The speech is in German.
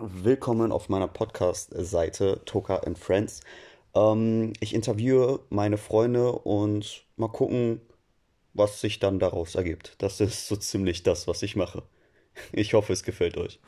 Willkommen auf meiner Podcast-Seite Toka and Friends. Ähm, ich interviewe meine Freunde und mal gucken, was sich dann daraus ergibt. Das ist so ziemlich das, was ich mache. Ich hoffe, es gefällt euch.